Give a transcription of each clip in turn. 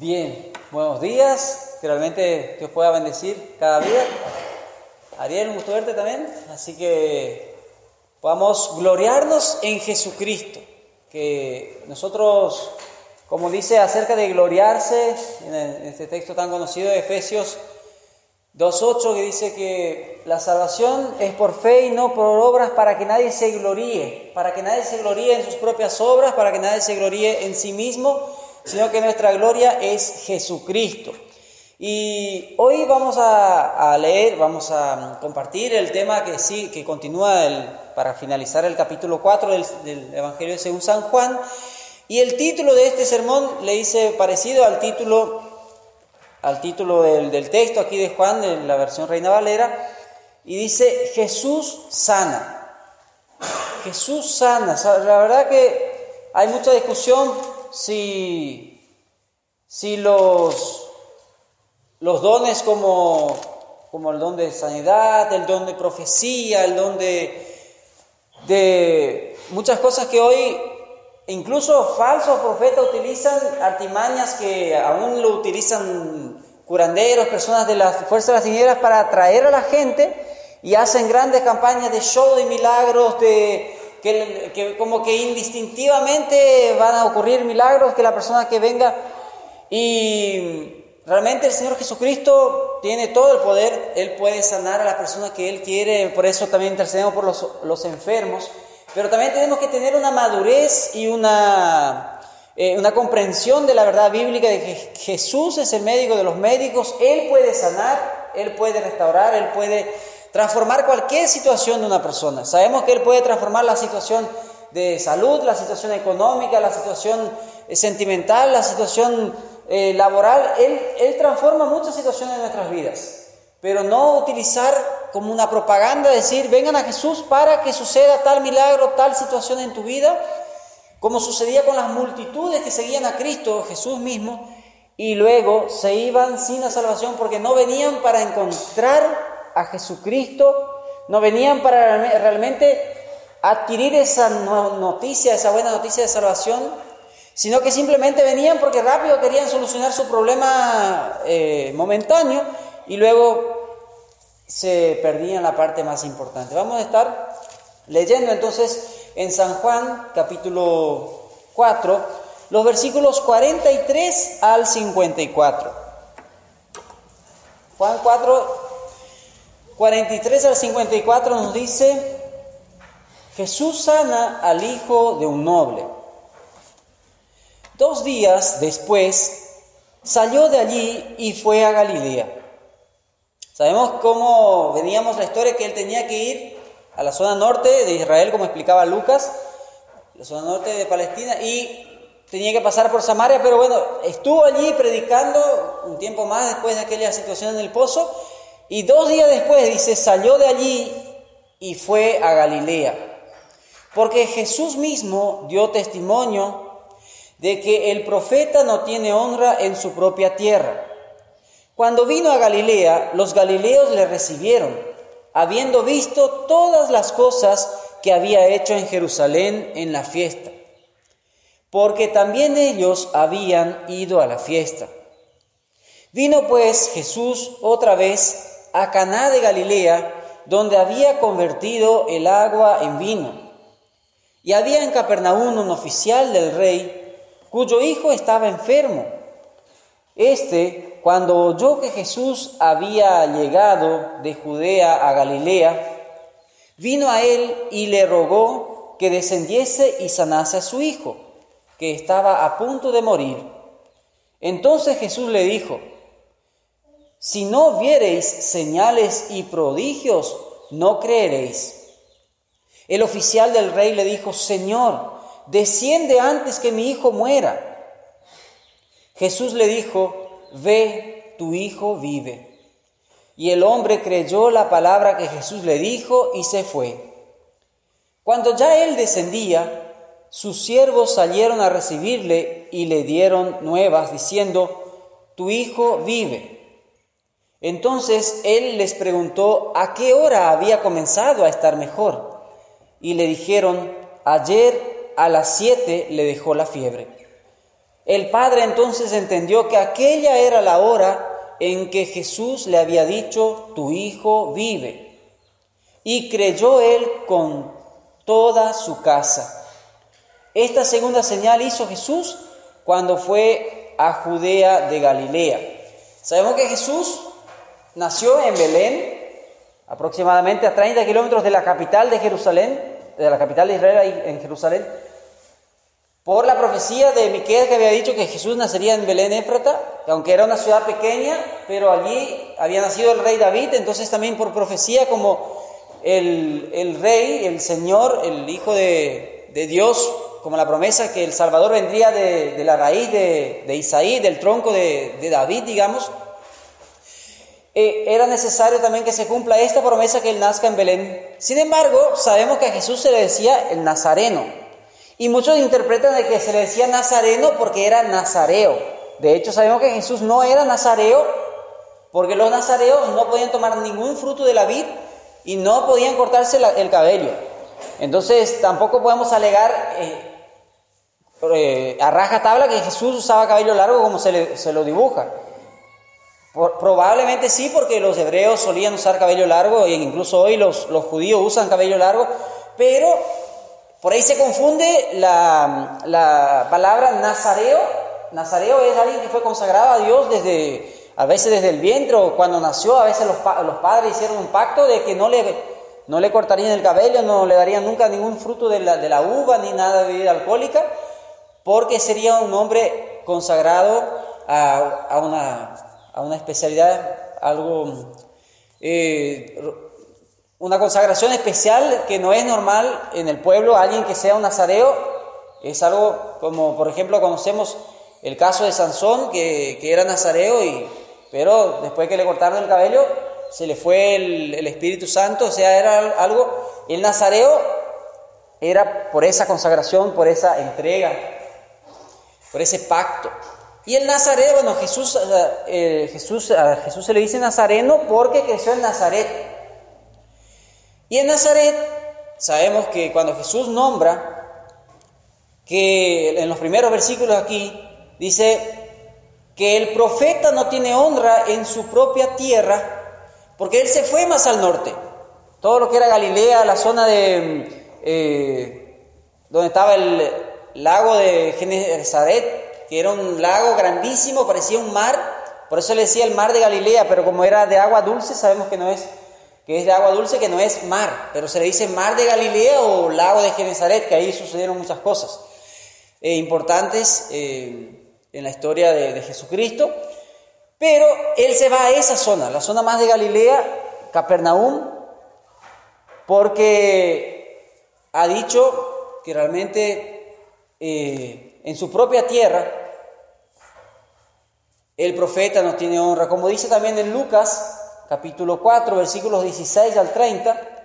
Bien, buenos días. Que realmente Dios pueda bendecir cada día. Ariel, un gusto verte también. Así que podamos gloriarnos en Jesucristo. Que nosotros, como dice acerca de gloriarse, en este texto tan conocido de Efesios 2.8, que dice que la salvación es por fe y no por obras para que nadie se gloríe, para que nadie se gloríe en sus propias obras, para que nadie se gloríe en sí mismo, sino que nuestra gloria es Jesucristo. Y hoy vamos a, leer, vamos a compartir el tema que sí, que continúa para finalizar el capítulo 4 del, Evangelio según San Juan. Y el título de este sermón le hice parecido al título, al título del, texto aquí de Juan, de la versión Reina Valera, y dice Jesús sana. Jesús sana. La verdad que hay mucha discusión si, si los, los dones como, como el don de sanidad, el don de profecía, el don de, de muchas cosas que hoy incluso falsos profetas utilizan artimañas que aún lo utilizan curanderos, personas de las fuerzas de las tinieblas para atraer a la gente y hacen grandes campañas de show de milagros, de que, como que indistintivamente van a ocurrir milagros, que la persona que venga y realmente el Señor Jesucristo tiene todo el poder, Él puede sanar a la persona que Él quiere, por eso también intercedemos por los, los enfermos, pero también tenemos que tener una madurez y una, eh, una comprensión de la verdad bíblica de que Jesús es el médico de los médicos, Él puede sanar, Él puede restaurar, Él puede transformar cualquier situación de una persona. Sabemos que Él puede transformar la situación de salud, la situación económica, la situación eh, sentimental, la situación eh, laboral. Él, Él transforma muchas situaciones de nuestras vidas. Pero no utilizar como una propaganda, decir, vengan a Jesús para que suceda tal milagro, tal situación en tu vida, como sucedía con las multitudes que seguían a Cristo, Jesús mismo, y luego se iban sin la salvación porque no venían para encontrar a Jesucristo, no venían para realmente adquirir esa noticia, esa buena noticia de salvación, sino que simplemente venían porque rápido querían solucionar su problema eh, momentáneo y luego se perdían la parte más importante. Vamos a estar leyendo entonces en San Juan capítulo 4 los versículos 43 al 54. Juan 4, 43 al 54 nos dice, Jesús sana al hijo de un noble. Dos días después salió de allí y fue a Galilea. Sabemos cómo veníamos la historia que él tenía que ir a la zona norte de Israel, como explicaba Lucas, la zona norte de Palestina, y tenía que pasar por Samaria, pero bueno, estuvo allí predicando un tiempo más después de aquella situación en el pozo, y dos días después, dice, salió de allí y fue a Galilea. Porque Jesús mismo dio testimonio de que el profeta no tiene honra en su propia tierra. Cuando vino a Galilea, los galileos le recibieron, habiendo visto todas las cosas que había hecho en Jerusalén en la fiesta, porque también ellos habían ido a la fiesta. Vino pues Jesús otra vez a Caná de Galilea, donde había convertido el agua en vino. Y había en Capernaum un oficial del rey, cuyo hijo estaba enfermo. Este, cuando oyó que Jesús había llegado de Judea a Galilea, vino a él y le rogó que descendiese y sanase a su hijo, que estaba a punto de morir. Entonces Jesús le dijo, si no viereis señales y prodigios, no creeréis. El oficial del rey le dijo, Señor, desciende antes que mi hijo muera. Jesús le dijo, ve, tu hijo vive. Y el hombre creyó la palabra que Jesús le dijo y se fue. Cuando ya él descendía, sus siervos salieron a recibirle y le dieron nuevas, diciendo, tu hijo vive. Entonces él les preguntó a qué hora había comenzado a estar mejor. Y le dijeron, ayer a las siete le dejó la fiebre. El padre entonces entendió que aquella era la hora en que Jesús le había dicho, tu hijo vive. Y creyó él con toda su casa. Esta segunda señal hizo Jesús cuando fue a Judea de Galilea. Sabemos que Jesús nació en Belén, aproximadamente a 30 kilómetros de la capital de Jerusalén, de la capital de Israel en Jerusalén, por la profecía de Miquel que había dicho que Jesús nacería en Belén Éfrata, aunque era una ciudad pequeña, pero allí había nacido el rey David, entonces también por profecía como el, rey, el Señor, el Hijo de, Dios, como la promesa que el Salvador vendría de, la raíz de, Isaí, del tronco de, David, digamos, eh, era necesario también que se cumpla esta promesa que él nazca en Belén. Sin embargo, sabemos que a Jesús se le decía el Nazareno. Y muchos interpretan de que se le decía nazareno porque era nazareo. De hecho, sabemos que Jesús no era nazareo porque los nazareos no podían tomar ningún fruto de la vid y no podían cortarse el cabello. Entonces, tampoco podemos alegar eh, eh, a raja tabla que Jesús usaba cabello largo como se, se lo dibuja. Probablemente sí, porque los hebreos solían usar cabello largo e incluso hoy los, judíos usan cabello largo, pero por ahí se confunde la, palabra nazareo. Nazareo es alguien que fue consagrado a Dios desde, a veces desde el vientre o cuando nació, a veces los, padres hicieron un pacto de que no le, no le cortarían el cabello, no le darían nunca ningún fruto de la, de la uva ni nada de bebida alcohólica, porque sería un hombre consagrado a, una, a una, especialidad, algo eh, una consagración especial que no es normal en el pueblo, alguien que sea un nazareo, es algo como, por ejemplo, conocemos el caso de Sansón, que, era nazareo, y, pero después que le cortaron el cabello, se le fue el, Espíritu Santo, o sea, era algo, el nazareo era por esa consagración, por esa entrega, por ese pacto. Y el nazareo, bueno, Jesús, eh, eh, Jesús, Jesús se le dice nazareno porque creció en Nazaret. Y en Nazaret sabemos que cuando Jesús nombra, que en los primeros versículos aquí dice que el profeta no tiene honra en su propia tierra, porque él se fue más al norte. Todo lo que era Galilea, la zona de eh, donde estaba el lago de Genezaret, que era un lago grandísimo, parecía un mar, por eso le decía el mar de Galilea, pero como era de agua dulce, sabemos que no es que es de agua dulce, que no es mar, pero se le dice mar de Galilea o lago de Genezaret, que ahí sucedieron muchas cosas eh, importantes eh, en la historia de, Jesucristo. Pero él se va a esa zona, la zona más de Galilea, Capernaum, porque ha dicho que realmente eh, en su propia tierra el profeta no tiene honra, como dice también en Lucas capítulo 4, versículos 16 al 30.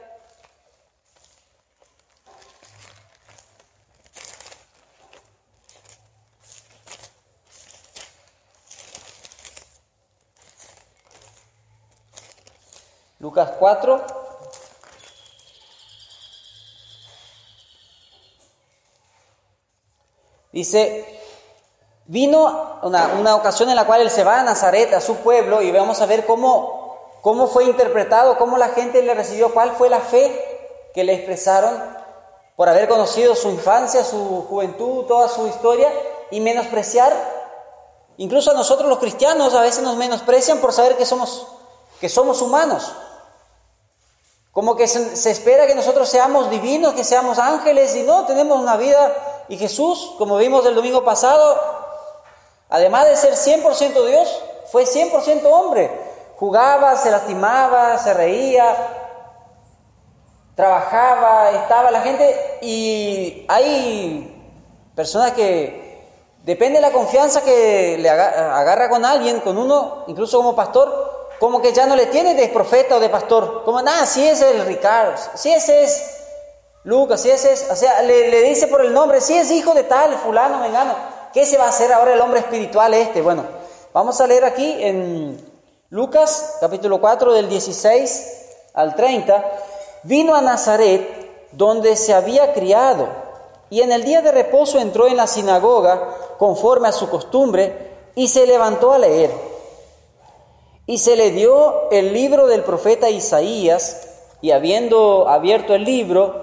Lucas 4. Dice, vino una, una, ocasión en la cual él se va a Nazaret, a su pueblo, y vamos a ver cómo cómo fue interpretado, cómo la gente le recibió, cuál fue la fe que le expresaron por haber conocido su infancia, su juventud, toda su historia y menospreciar. Incluso a nosotros los cristianos a veces nos menosprecian por saber que somos, que somos humanos. Como que se, se espera que nosotros seamos divinos, que seamos ángeles y no, tenemos una vida. Y Jesús, como vimos el domingo pasado, además de ser 100% Dios, fue 100% hombre jugaba, se lastimaba, se reía, trabajaba, estaba la gente y hay personas que Depende de la confianza que le agarra con alguien, con uno, incluso como pastor, como que ya no le tiene de profeta o de pastor. Como, nada, si ese es el Ricardo, si ese es Lucas, ese es, o sea, le, dice por el nombre, si es hijo de tal, fulano, vengano. ¿Qué se va a hacer ahora el hombre espiritual este? Bueno, vamos a leer aquí en Lucas capítulo 4 del 16 al 30. Vino a Nazaret, donde se había criado, y en el día de reposo entró en la sinagoga conforme a su costumbre, y se levantó a leer. Y se le dio el libro del profeta Isaías, y habiendo abierto el libro,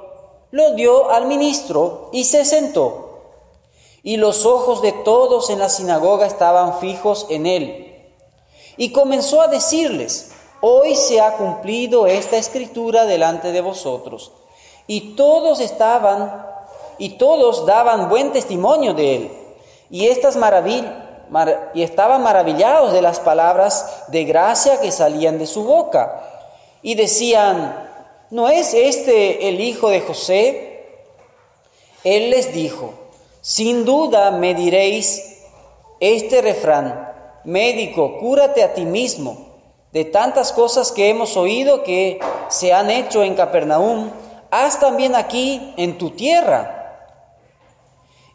lo dio al ministro y se sentó. Y los ojos de todos en la sinagoga estaban fijos en él. Y comenzó a decirles, hoy se ha cumplido esta escritura delante de vosotros. Y todos estaban, y todos daban buen testimonio de él. Y estas maravillas, y estaban maravillados de las palabras de gracia que salían de su boca. Y decían, ¿no es este el hijo de José? Él les dijo, sin duda me diréis este refrán, médico, cúrate a ti mismo. De tantas cosas que hemos oído que se han hecho en Capernaum, haz también aquí en tu tierra.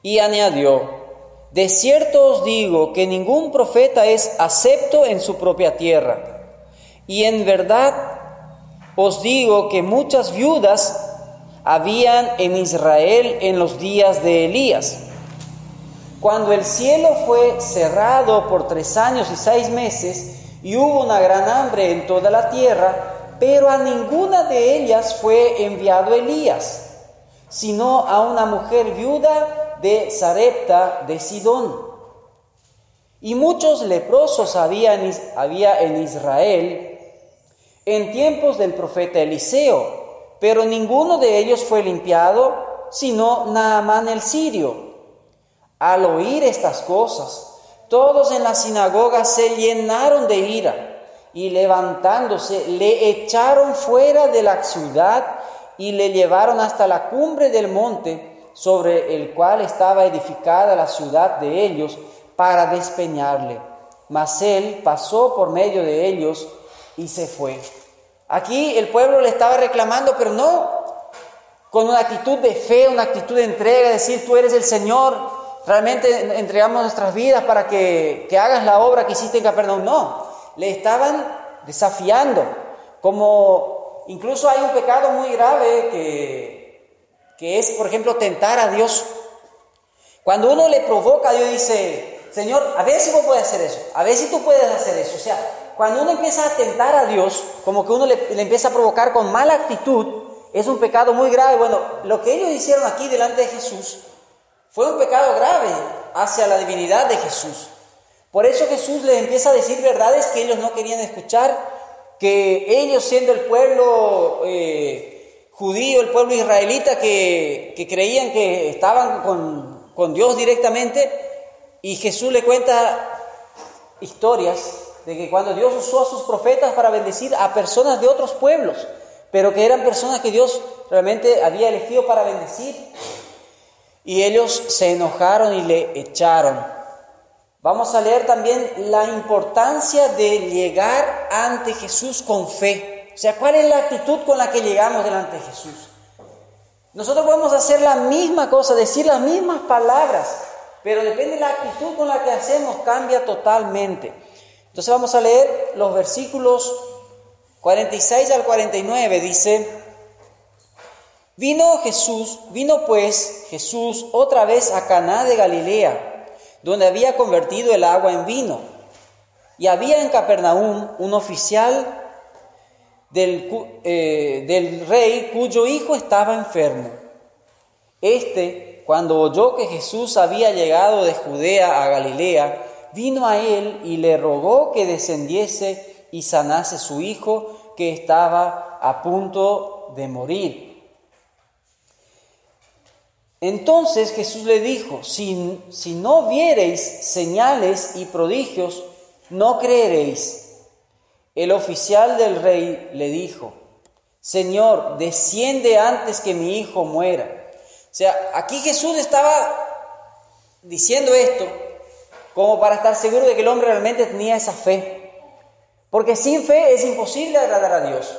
Y añadió, de cierto os digo que ningún profeta es acepto en su propia tierra. Y en verdad os digo que muchas viudas habían en Israel en los días de Elías. Cuando el cielo fue cerrado por tres años y seis meses y hubo una gran hambre en toda la tierra, pero a ninguna de ellas fue enviado Elías, sino a una mujer viuda de Sarepta de Sidón. Y muchos leprosos había en, había en Israel en tiempos del profeta Eliseo, pero ninguno de ellos fue limpiado, sino Naamán el sirio. Al oír estas cosas, todos en la sinagoga se llenaron de ira y levantándose le echaron fuera de la ciudad y le llevaron hasta la cumbre del monte sobre el cual estaba edificada la ciudad de ellos para despeñarle. Mas él pasó por medio de ellos y se fue. Aquí el pueblo le estaba reclamando, pero no con una actitud de fe, una actitud de entrega, decir, tú eres el Señor, realmente entregamos nuestras vidas para que, que hagas la obra que hiciste en Capernaum. No, le estaban desafiando, como incluso hay un pecado muy grave que que es, por ejemplo, tentar a Dios. Cuando uno le provoca, Dios dice, Señor, a ver si vos puedes hacer eso, a ver si tú puedes hacer eso. O sea, cuando uno empieza a tentar a Dios, como que uno le, empieza a provocar con mala actitud, es un pecado muy grave. Bueno, lo que ellos hicieron aquí delante de Jesús fue un pecado grave hacia la divinidad de Jesús. Por eso Jesús les empieza a decir verdades que ellos no querían escuchar, que ellos siendo el pueblo eh, judío, el pueblo israelita que, creían que estaban con, con Dios directamente y Jesús le cuenta historias de que cuando Dios usó a sus profetas para bendecir a personas de otros pueblos, pero que eran personas que Dios realmente había elegido para bendecir, y ellos se enojaron y le echaron. Vamos a leer también la importancia de llegar ante Jesús con fe. O sea, ¿cuál es la actitud con la que llegamos delante de Jesús? Nosotros podemos hacer la misma cosa, decir las mismas palabras, pero depende de la actitud con la que hacemos, cambia totalmente. Entonces vamos a leer los versículos 46 al 49, dice, vino Jesús, vino pues Jesús otra vez a Caná de Galilea, donde había convertido el agua en vino. Y había en Capernaum un oficial del, eh, del rey cuyo hijo estaba enfermo. Este, cuando oyó que Jesús había llegado de Judea a Galilea, vino a él y le rogó que descendiese y sanase su hijo que estaba a punto de morir. Entonces Jesús le dijo, si, si no viereis señales y prodigios, no creeréis. El oficial del rey le dijo, Señor, desciende antes que mi hijo muera. O sea, aquí Jesús estaba diciendo esto como para estar seguro de que el hombre realmente tenía esa fe. Porque sin fe es imposible agradar a Dios.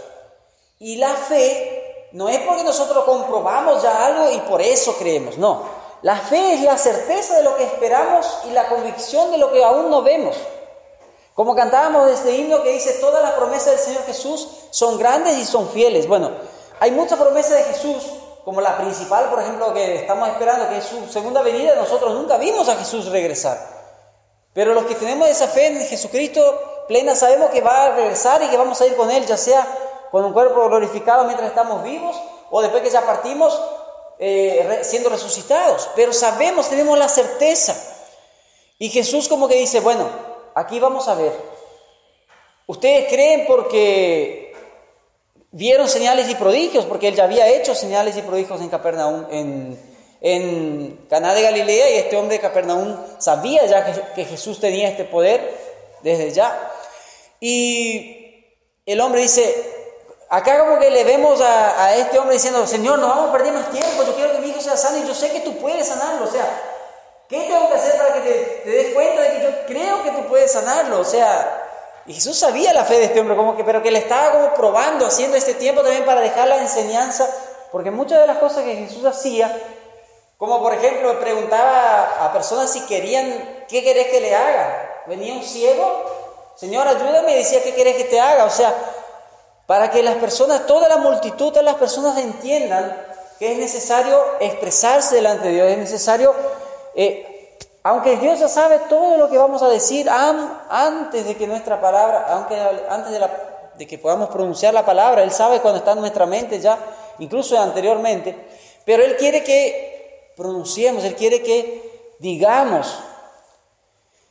Y la fe no es porque nosotros comprobamos ya algo y por eso creemos, no. La fe es la certeza de lo que esperamos y la convicción de lo que aún no vemos. Como cantábamos este himno que dice, todas las promesas del Señor Jesús son grandes y son fieles. Bueno, hay muchas promesas de Jesús, como la principal, por ejemplo, que estamos esperando, que es su segunda venida. Nosotros nunca vimos a Jesús regresar. Pero los que tenemos esa fe en Jesucristo plena sabemos que va a regresar y que vamos a ir con Él, ya sea con un cuerpo glorificado mientras estamos vivos o después que ya partimos eh, siendo resucitados. Pero sabemos, tenemos la certeza. Y Jesús como que dice, bueno, aquí vamos a ver. Ustedes creen porque vieron señales y prodigios, porque él ya había hecho señales y prodigios en Capernaum, en, en Caná de Galilea, y este hombre de Capernaum sabía ya que, Jesús tenía este poder desde ya. Y el hombre dice, acá como que le vemos a, a, este hombre diciendo, Señor, no vamos a perder más tiempo, yo quiero que mi hijo sea sano y yo sé que tú puedes sanarlo. O sea, ¿Qué tengo que hacer para que te, des cuenta de que yo creo que tú puedes sanarlo? O sea, y Jesús sabía la fe de este hombre, como que, pero que le estaba como probando, haciendo este tiempo también para dejar la enseñanza, porque muchas de las cosas que Jesús hacía, como por ejemplo preguntaba a personas si querían, ¿qué querés que le haga? Venía un ciego, Señor, ayúdame, decía, ¿qué querés que te haga? O sea, para que las personas, toda la multitud de las personas entiendan que es necesario expresarse delante de Dios, es necesario eh, aunque Dios ya sabe todo lo que vamos a decir antes de que nuestra palabra, aunque antes de, de que podamos pronunciar la palabra, Él sabe cuando está en nuestra mente ya, incluso anteriormente, pero Él quiere que pronunciemos, Él quiere que digamos.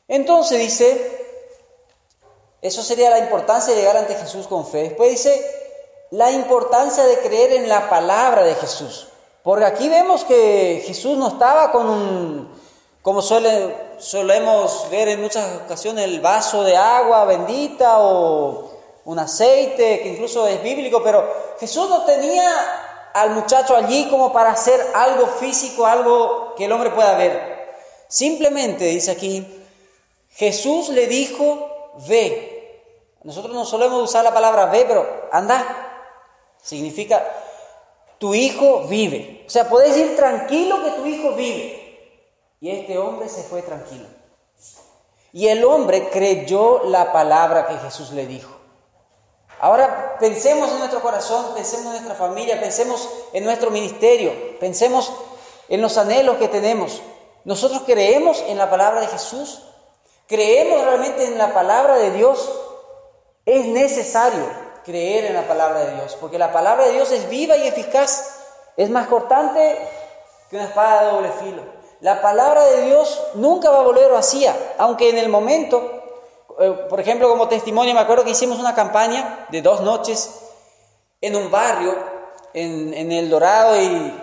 Entonces dice, eso sería la importancia de llegar ante Jesús con fe. Después dice, la importancia de creer en la palabra de Jesús. Porque aquí vemos que Jesús no estaba con un, como suele, solemos ver en muchas ocasiones, el vaso de agua bendita o un aceite, que incluso es bíblico, pero Jesús no tenía al muchacho allí como para hacer algo físico, algo que el hombre pueda ver. Simplemente, dice aquí, Jesús le dijo, ve. Nosotros no solemos usar la palabra ve, pero anda. Significa, tu hijo vive. O sea, puedes ir tranquilo que tu hijo vive. Y este hombre se fue tranquilo. Y el hombre creyó la palabra que Jesús le dijo. Ahora pensemos en nuestro corazón, pensemos en nuestra familia, pensemos en nuestro ministerio, pensemos en los anhelos que tenemos. Nosotros creemos en la palabra de Jesús, creemos realmente en la palabra de Dios. Es necesario creer en la palabra de Dios, porque la palabra de Dios es viva y eficaz, es más cortante que una espada de doble filo. La palabra de Dios nunca va a volver vacía, aunque en el momento, por ejemplo, como testimonio, me acuerdo que hicimos una campaña de dos noches en un barrio, en, El Dorado, y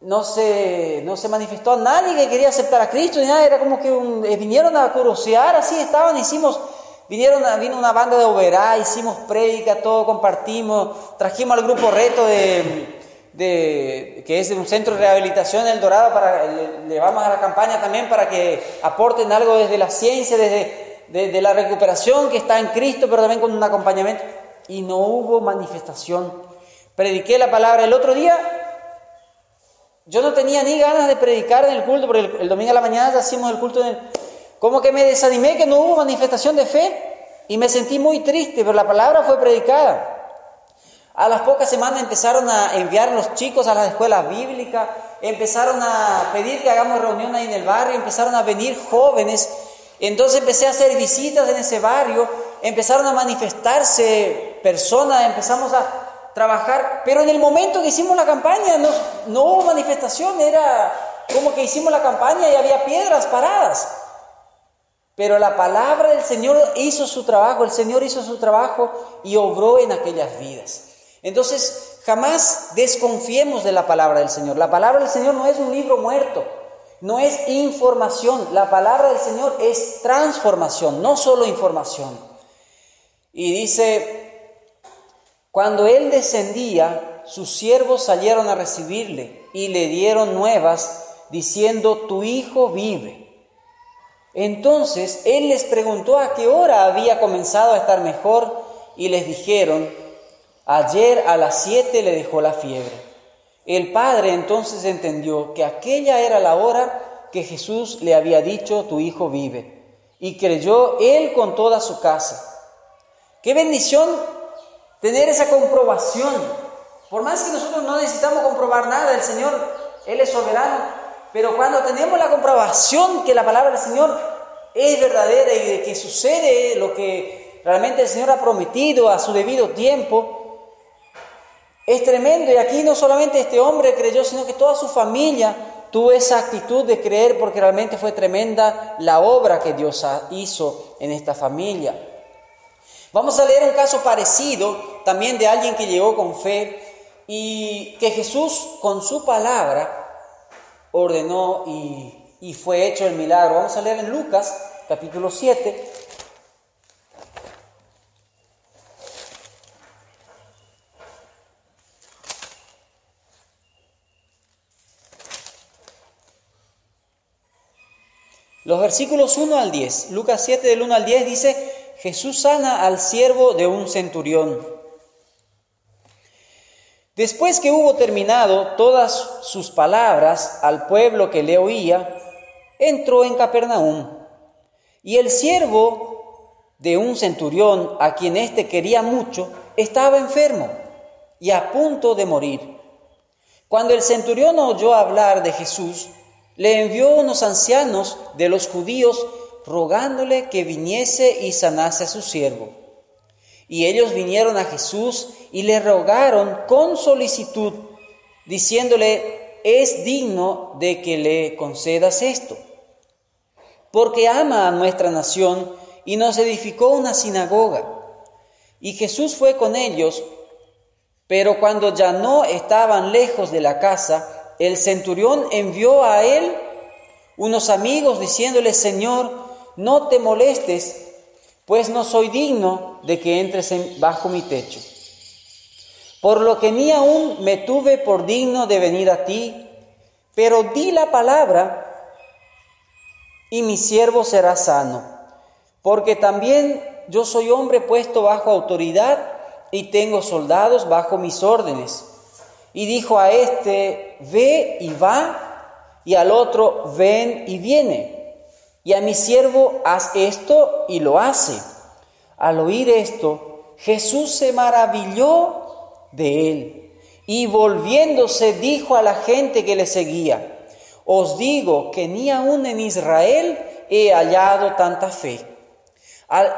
no se, no se manifestó a nadie que quería aceptar a Cristo, ni nada, era como que eh, vinieron a curiosear, así estaban, hicimos Vinieron, vino una banda de Oberá, hicimos prédica, todo compartimos, trajimos al grupo Reto de, que es un centro de rehabilitación El Dorado, para, le, vamos a la campaña también para que aporten algo desde la ciencia, desde la recuperación que está en Cristo, pero también con un acompañamiento. Y no hubo manifestación. Prediqué la palabra el otro día. Yo no tenía ni ganas de predicar en el culto, porque el, domingo a la mañana hacíamos el culto en el como que me desanimé que no hubo manifestación de fe y me sentí muy triste, pero la palabra fue predicada. A las pocas semanas empezaron a enviar los chicos a las escuelas bíblicas, empezaron a pedir que hagamos reunión ahí en el barrio, empezaron a venir jóvenes. Entonces empecé a hacer visitas en ese barrio, empezaron a manifestarse personas, empezamos a trabajar, pero en el momento que hicimos la campaña no, no hubo manifestación, era como que hicimos la campaña y había piedras paradas. Pero la palabra del Señor hizo su trabajo, el Señor hizo su trabajo y obró en aquellas vidas. Entonces, jamás desconfiemos de la palabra del Señor. La palabra del Señor no es un libro muerto, no es información. La palabra del Señor es transformación, no solo información. Y dice, cuando Él descendía, sus siervos salieron a recibirle y le dieron nuevas diciendo, tu hijo vive. Entonces Él les preguntó a qué hora había comenzado a estar mejor y les dijeron, ayer a las siete le dejó la fiebre. El padre entonces entendió que aquella era la hora que Jesús le había dicho, tu hijo vive, y creyó él con toda su casa. Qué bendición tener esa comprobación. Por más que nosotros no necesitamos comprobar nada, el Señor, Él es soberano, pero cuando tenemos la comprobación que la palabra del Señor es verdadera y de que sucede lo que realmente el Señor ha prometido a su debido tiempo, es tremendo y aquí no solamente este hombre creyó, sino que toda su familia tuvo esa actitud de creer porque realmente fue tremenda la obra que Dios hizo en esta familia. Vamos a leer un caso parecido también de alguien que llegó con fe y que Jesús con su palabra ordenó y, y fue hecho el milagro. Vamos a leer en Lucas capítulo 7, Los versículos 1 al 10, Lucas 7 del 1 al 10 dice, Jesús sana al siervo de un centurión. Después que hubo terminado todas sus palabras al pueblo que le oía, entró en Capernaum. Y el siervo de un centurión, a quien éste quería mucho, estaba enfermo y a punto de morir. Cuando el centurión oyó hablar de Jesús, le envió unos ancianos de los judíos rogándole que viniese y sanase a su siervo. Y ellos vinieron a Jesús y le rogaron con solicitud, diciéndole, es digno de que le concedas esto, porque ama a nuestra nación y nos edificó una sinagoga. Y Jesús fue con ellos, pero cuando ya no estaban lejos de la casa, el centurión envió a él unos amigos diciéndole, Señor, no te molestes, pues no soy digno de que entres bajo mi techo. Por lo que ni aún me tuve por digno de venir a ti, pero di la palabra y mi siervo será sano, porque también yo soy hombre puesto bajo autoridad y tengo soldados bajo mis órdenes. Y dijo a este, ve y va, y al otro, ven y viene. Y a mi siervo, haz esto y lo hace. Al oír esto, Jesús se maravilló de él y volviéndose dijo a la gente que le seguía, os digo que ni aún en Israel he hallado tanta fe.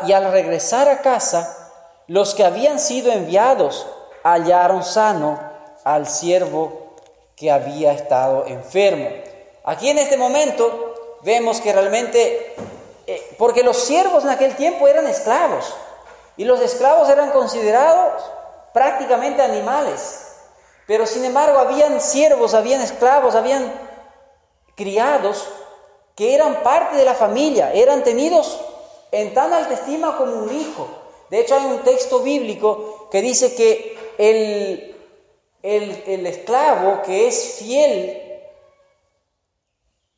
y al regresar a casa, los que habían sido enviados hallaron sano al siervo que había estado enfermo. Aquí en este momento vemos que realmente, eh, porque los siervos en aquel tiempo eran esclavos y los esclavos eran considerados prácticamente animales, pero sin embargo habían siervos, habían esclavos, habían criados que eran parte de la familia, eran tenidos en tan alta estima como un hijo. De hecho hay un texto bíblico que dice que el el, esclavo que es fiel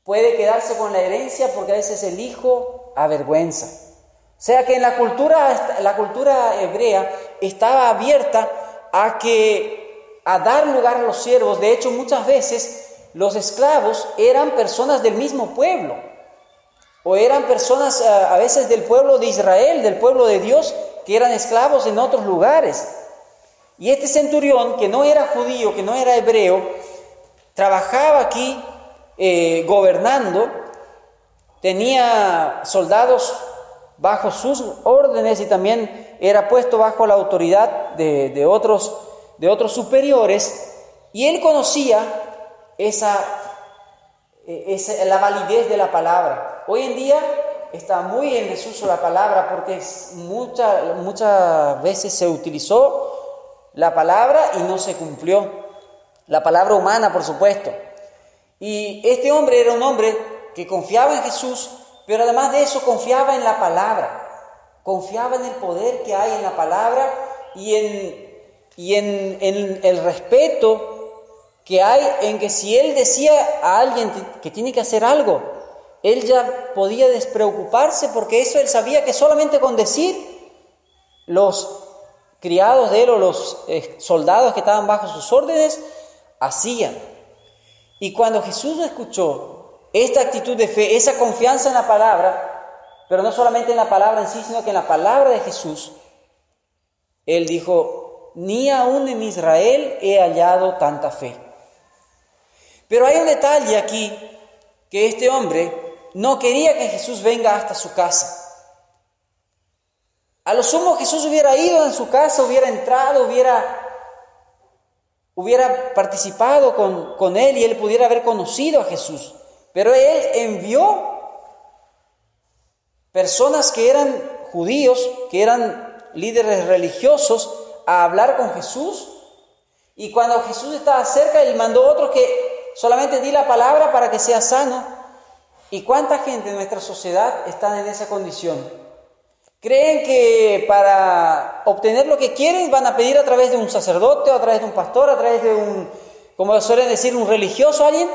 puede quedarse con la herencia porque a veces el hijo avergüenza. O sea que en la cultura, la cultura hebrea estaba abierta a que a dar lugar a los siervos. De hecho, muchas veces los esclavos eran personas del mismo pueblo o eran personas eh, a veces del pueblo de Israel, del pueblo de Dios, que eran esclavos en otros lugares. Y este centurión, que no era judío, que no era hebreo, trabajaba aquí eh, gobernando, tenía soldados bajo sus órdenes y también era puesto bajo la autoridad de, otros, de otros superiores, y él conocía esa, esa, la validez de la palabra. Hoy en día está muy en desuso la palabra porque muchas veces se utilizó la palabra y no se cumplió. La palabra humana, por supuesto. Y este hombre era un hombre que confiaba en Jesús, pero además de eso confiaba en la palabra. Confiaba en el poder que hay en la palabra y en, y en, el respeto que hay en que si él decía a alguien que tiene que hacer algo, él ya podía despreocuparse porque eso él sabía que solamente con decir los criados de él o los eh, soldados que estaban bajo sus órdenes hacían. Y cuando Jesús escuchó esta actitud de fe, esa confianza en la palabra, pero no solamente en la palabra en sí, sino que en la palabra de Jesús, él dijo, ni aún en Israel he hallado tanta fe. Pero hay un detalle aquí, que este hombre no quería que Jesús venga hasta su casa. A lo sumo Jesús hubiera ido en su casa, hubiera entrado, hubiera, hubiera participado con, con él y él pudiera haber conocido a Jesús. Pero él envió personas que eran judíos, que eran líderes religiosos, a hablar con Jesús. Y cuando Jesús estaba cerca, él mandó a otros que solamente di la palabra para que sea sano. ¿Y cuánta gente en nuestra sociedad está en esa condición? Creen que para obtener lo que quieren van a pedir a través de un sacerdote, o a través de un pastor, a través de un, como suelen decir, un religioso, alguien.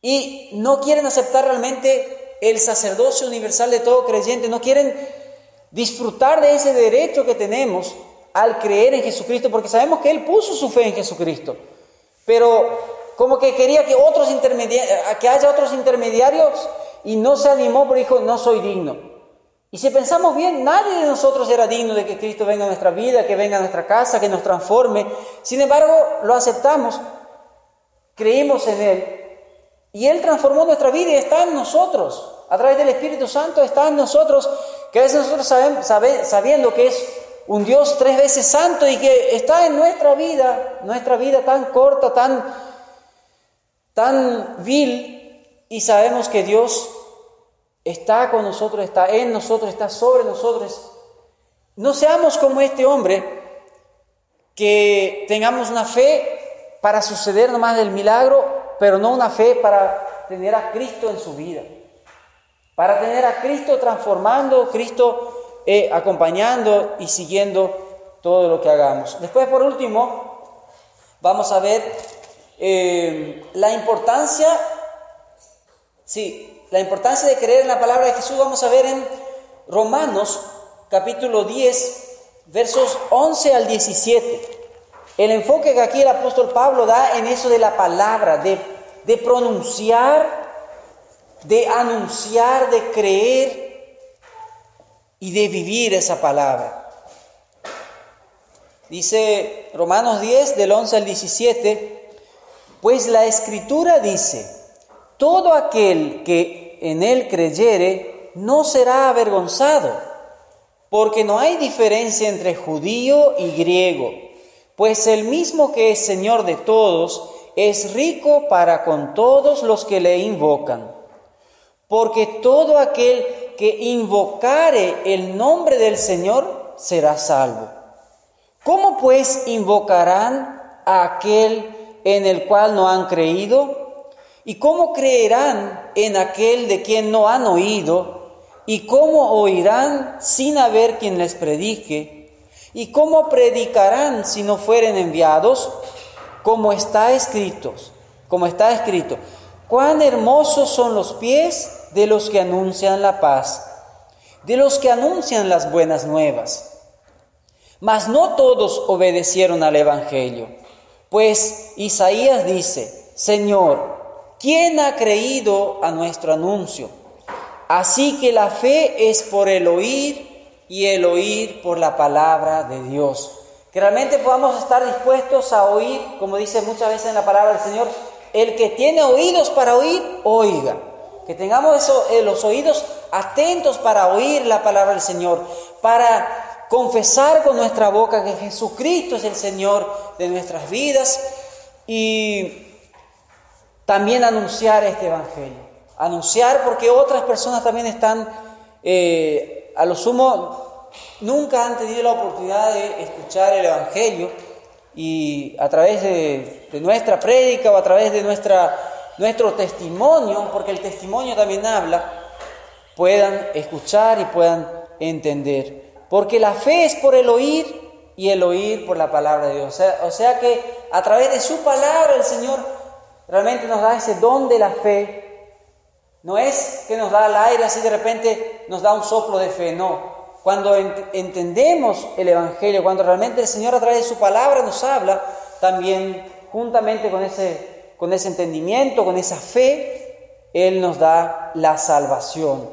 Y no quieren aceptar realmente el sacerdocio universal de todo creyente, no quieren disfrutar de ese derecho que tenemos al creer en Jesucristo, porque sabemos que Él puso su fe en Jesucristo. Pero como que quería que, otros que haya otros intermediarios y no se animó porque dijo, no soy digno. Y si pensamos bien, nadie de nosotros era digno de que Cristo venga a nuestra vida, que venga a nuestra casa, que nos transforme. Sin embargo, lo aceptamos, creímos en Él y Él transformó nuestra vida y está en nosotros. A través del Espíritu Santo está en nosotros, que a veces nosotros sabiendo que es un Dios tres veces santo y que está en nuestra vida, nuestra vida tan corta, tan tan vil y sabemos que Dios está con nosotros, está en nosotros, está sobre nosotros. No seamos como este hombre que tengamos una fe para suceder nomás del milagro, pero no una fe para tener a Cristo en su vida. Para tener a Cristo transformando, Cristo eh, acompañando y siguiendo todo lo que hagamos. Después, por último, vamos a ver eh, la importancia, sí, la importancia de creer en la palabra de Jesús vamos a ver en Romanos capítulo 10, versos 11 al 17. El enfoque que aquí el apóstol Pablo da en eso de la palabra, de, de pronunciar, de anunciar, de creer y de vivir esa palabra. Dice Romanos 10, del 11 al 17, pues la escritura dice, todo aquel que en él creyere no será avergonzado, porque no hay diferencia entre judío y griego, pues el mismo que es Señor de todos es rico para con todos los que le invocan. Porque todo aquel que invocare el nombre del Señor será salvo. ¿Cómo pues invocarán a aquel en el cual no han creído? ¿Y cómo creerán en aquel de quien no han oído? ¿Y cómo oirán sin haber quien les predique? ¿Y cómo predicarán si no fueren enviados? Como está escrito, como está escrito, cuán hermosos son los pies de los que anuncian la paz, de los que anuncian las buenas nuevas. Mas no todos obedecieron al Evangelio. Pues Isaías dice, Señor, ¿quién ha creído a nuestro anuncio? Así que la fe es por el oír y el oír por la palabra de Dios. Que realmente podamos estar dispuestos a oír, como dice muchas veces en la palabra del Señor, el que tiene oídos para oír, oiga. Que tengamos eh, los oídos atentos para oír la palabra del Señor, para confesar con nuestra boca que Jesucristo es el Señor de nuestras vidas y también anunciar este Evangelio. anunciar porque otras personas también están, eh, a lo sumo, nunca han tenido la oportunidad de escuchar el Evangelio y a través de, nuestra prédica o a través de nuestra, nuestro testimonio, porque el testimonio también habla, puedan escuchar y puedan entender. Porque la fe es por el oír y el oír por la palabra de Dios. O sea, o sea que a través de su palabra el Señor realmente nos da ese don de la fe. No es que nos da el aire así de repente nos da un soplo de fe, no. Cuando entendemos el Evangelio, cuando realmente el Señor a través de su palabra nos habla, también juntamente con ese, con ese entendimiento, con esa fe, Él nos da la salvación.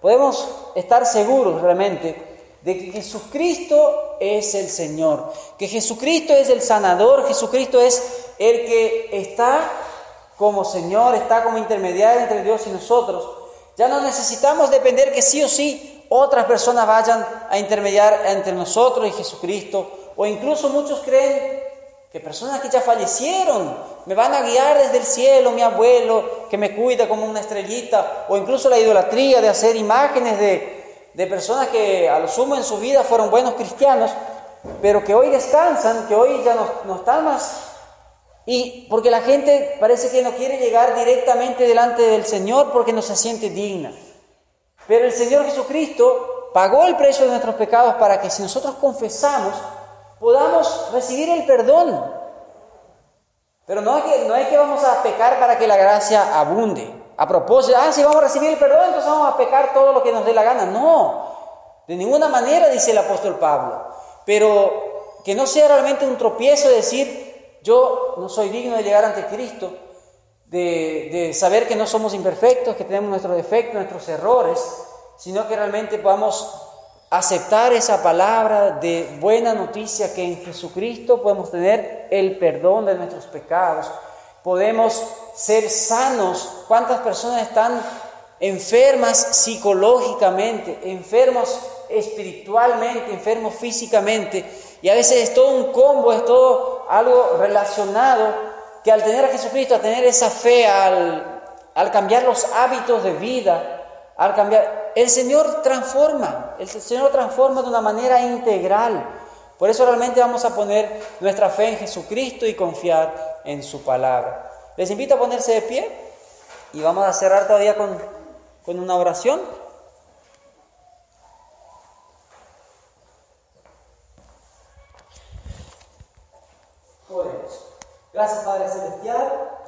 Podemos estar seguros realmente de que Jesucristo es el Señor, que Jesucristo es el sanador, Jesucristo es el que está como Señor, está como intermediario entre Dios y nosotros. Ya no necesitamos depender que sí o sí otras personas vayan a intermediar entre nosotros y Jesucristo, o incluso muchos creen que personas que ya fallecieron me van a guiar desde el cielo, mi abuelo que me cuida como una estrellita, o incluso la idolatría de hacer imágenes de, de personas que a lo sumo en su vida fueron buenos cristianos, pero que hoy descansan, que hoy ya no, no están más. Y porque la gente parece que no quiere llegar directamente delante del Señor porque no se siente digna. Pero el Señor Jesucristo pagó el precio de nuestros pecados para que si nosotros confesamos, podamos recibir el perdón. Pero no es que, no es que vamos a pecar para que la gracia abunde. A propósito, ah, si vamos a recibir el perdón, entonces vamos a pecar todo lo que nos dé la gana. No, de ninguna manera, dice el apóstol Pablo. Pero que no sea realmente un tropiezo decir, yo no soy digno de llegar ante Cristo, de, saber que no somos imperfectos, que tenemos nuestros defectos, nuestros errores, sino que realmente podamos aceptar esa palabra de buena noticia que en Jesucristo podemos tener el perdón de nuestros pecados, podemos ser sanos. ¿Cuántas personas están enfermas psicológicamente, enfermos espiritualmente, enfermos físicamente? Y a veces es todo un combo, es todo algo relacionado que al tener a Jesucristo, al tener esa fe, al, cambiar los hábitos de vida, al cambiar, el Señor transforma, el Señor transforma de una manera integral. Por eso realmente vamos a poner nuestra fe en Jesucristo y confiar en su palabra. Les invito a ponerse de pie y vamos a cerrar todavía con, con una oración. Gracias Padre Celestial